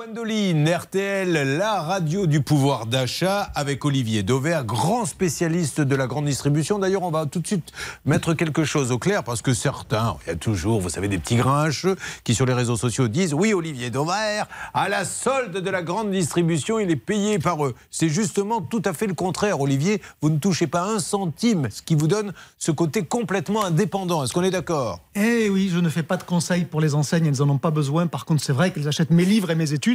Gwendoline, RTL, la radio du pouvoir d'achat avec Olivier Dauvert, grand spécialiste de la grande distribution. D'ailleurs, on va tout de suite mettre quelque chose au clair parce que certains, il y a toujours, vous savez, des petits grinches qui sur les réseaux sociaux disent Oui, Olivier Dauvert, à la solde de la grande distribution, il est payé par eux. C'est justement tout à fait le contraire, Olivier. Vous ne touchez pas un centime, ce qui vous donne ce côté complètement indépendant. Est-ce qu'on est, d'accord? Eh oui, je ne fais pas de conseils pour les enseignes, elles n'en ont pas besoin. Par contre, c'est vrai qu'elles achètent mes livres et mes études,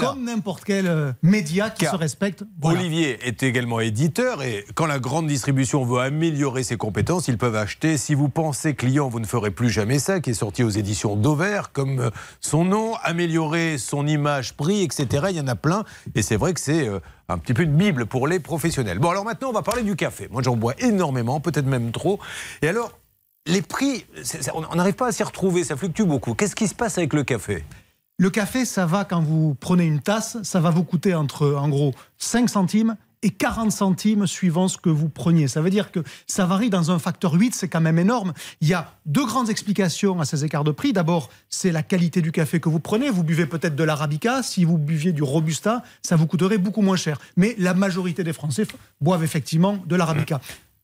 comme n'importe quel euh, média qui se respecte. Olivier est également éditeur et quand la grande distribution veut améliorer ses compétences, ils peuvent acheter. Si vous pensez client, vous ne ferez plus jamais ça, qui est sorti aux éditions Dover, comme euh, son nom, améliorer son image, prix, etc. Il y en a plein et c'est vrai que c'est euh, un petit peu une bible pour les professionnels. Bon, alors maintenant, on va parler du café. Moi, j'en bois énormément, peut-être même trop. Et alors, les prix, on n'arrive pas à s'y retrouver, ça fluctue beaucoup. Qu'est-ce qui se passe avec le café? Le café, ça va quand vous prenez une tasse, ça va vous coûter entre, en gros, 5 centimes et 40 centimes suivant ce que vous preniez. Ça veut dire que ça varie dans un facteur 8, c'est quand même énorme. Il y a deux grandes explications à ces écarts de prix. D'abord, c'est la qualité du café que vous prenez. Vous buvez peut-être de l'arabica. Si vous buviez du robusta, ça vous coûterait beaucoup moins cher. Mais la majorité des Français boivent effectivement de l'arabica.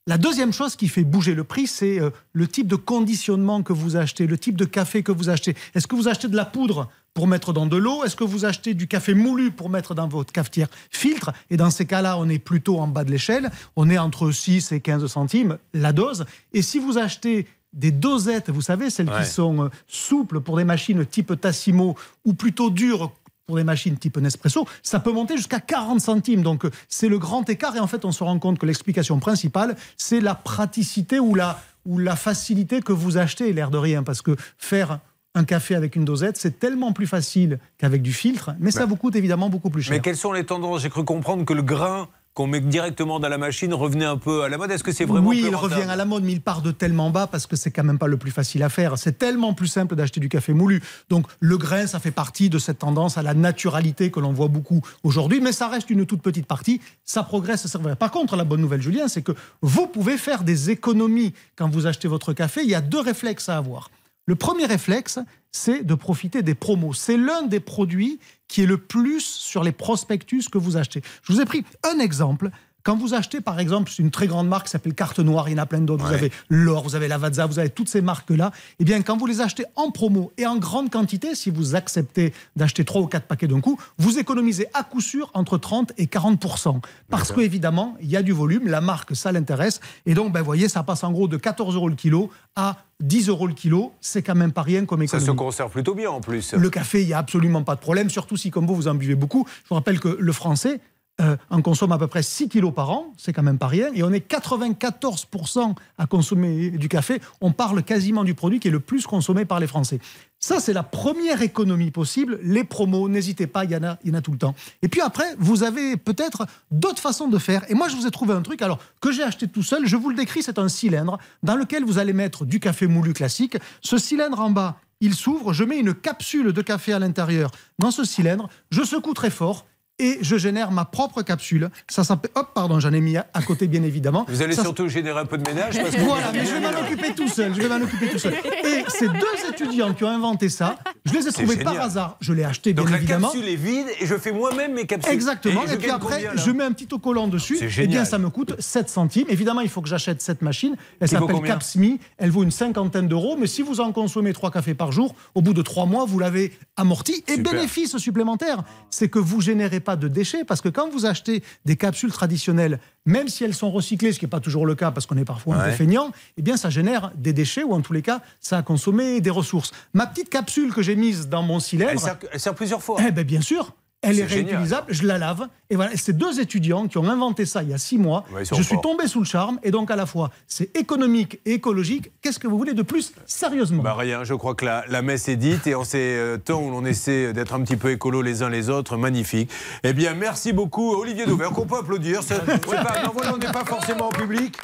La deuxième chose qui fait bouger le prix, c'est euh, le type de conditionnement que vous achetez, le type de café que vous achetez. Est-ce que vous achetez de la poudre pour mettre dans de l'eau? Est-ce que vous achetez du café moulu pour mettre dans votre cafetière filtre? Et dans ces cas-là, on est plutôt en bas de l'échelle. On est entre 6 et 15 centimes la dose. Et si vous achetez des dosettes, vous savez, celles qui sont euh, souples pour des machines type Tassimo ou plutôt dures pour des machines type Nespresso, ça peut monter jusqu'à 40 centimes. Donc euh, c'est le grand écart et en fait on se rend compte que l'explication principale, c'est la praticité ou la, ou la facilité que vous achetez, l'air de rien, parce que faire un café avec une dosette, c'est tellement plus facile qu'avec du filtre, mais ça vous coûte évidemment beaucoup plus cher. Mais quelles sont les tendances? J'ai cru comprendre que le grain qu'on met directement dans la machine revenait un peu à la mode Est-ce que c'est vraiment Oui, il revient à la mode, mais il part de tellement bas parce que c'est quand même pas le plus facile à faire. C'est tellement plus simple d'acheter du café moulu. Donc le grain, ça fait partie de cette tendance à la naturalité que l'on voit beaucoup aujourd'hui, mais ça reste une toute petite partie. Ça progresse, vrai. Par contre, la bonne nouvelle, Julien, c'est que vous pouvez faire des économies quand vous achetez votre café. Il y a deux réflexes à avoir. Le premier réflexe, c'est de profiter des promos. C'est l'un des produits qui est le plus sur les prospectus que vous achetez. Je vous ai pris un exemple. Quand vous achetez, par exemple, une très grande marque qui s'appelle Carte Noire, il y en a plein d'autres. Vous avez l'Or, vous avez Lavazza, vous avez toutes ces marques-là. Eh bien, quand vous les achetez en promo et en grande quantité, si vous acceptez d'acheter 3 ou 4 paquets d'un coup, vous économisez à coup sûr entre 30 et 40 Parce qu'évidemment, il y a du volume, la marque, ça l'intéresse. Et donc, ben, vous voyez, ça passe en gros de 14 euros le kilo à 10 euros le kilo, c'est quand même pas rien comme économie. Ça se conserve plutôt bien en plus. Le café, il n'y a absolument pas de problème, surtout si, comme vous, vous en buvez beaucoup. Je vous rappelle que le français, euh, on consomme à peu près 6 kilos par an, c'est quand même pas rien, et on est 94% à consommer du café. On parle quasiment du produit qui est le plus consommé par les Français. Ça, c'est la première économie possible. Les promos, n'hésitez pas, il y, en a, il y en a tout le temps. Et puis après, vous avez peut-être d'autres façons de faire. Et moi, je vous ai trouvé un truc, alors que j'ai acheté tout seul, je vous le décris, c'est un cylindre dans lequel vous allez mettre du café moulu classique. Ce cylindre en bas, il s'ouvre, je mets une capsule de café à l'intérieur dans ce cylindre, je secoue très fort et je génère ma propre capsule. Ça s'appelle. Hop, pardon, j'en ai mis à côté, bien évidemment. Vous allez surtout générer un peu de ménage parce que Voilà, mais je vais m'en occuper tout seul. Je vais m'en occuper tout seul. Et ces deux étudiants qui ont inventé ça, je les ai trouvés par hasard. Je l'ai acheté, bien évidemment. Donc la capsule est vide et je fais moi-même mes capsules. Exactement. Et, puis après, je mets un petit autocollant dessus. Et eh bien, ça me coûte 7 centimes. Évidemment, il faut que j'achète cette machine. Elle s'appelle Capsmi. Elle vaut une cinquantaine d'euros. Mais si vous en consommez trois cafés par jour, au bout de trois mois, vous l'avez amorti. Et bénéfice supplémentaire, c'est que vous générez pas de déchets parce que quand vous achetez des capsules traditionnelles, même si elles sont recyclées, ce qui n'est pas toujours le cas parce qu'on est parfois un peu feignant, eh bien ça génère des déchets ou en tous les cas, ça a consommé des ressources. Ma petite capsule que j'ai mise dans mon cylindre. Elle sert, plusieurs fois. Eh bien, bien sûr elle est, réutilisable, je la lave. Et voilà, c'est deux étudiants qui ont inventé ça il y a six mois. je suis tombé sous le charme, et donc à la fois, c'est économique et écologique. Qu'est-ce que vous voulez de plus, sérieusement? Bah Rien, je crois que la, messe est dite, et en ces temps où l'on essaie d'être un petit peu écolo les uns les autres, magnifique. Eh bien, merci beaucoup, Olivier Dauvert, qu'on peut applaudir. on n'est pas forcément en public.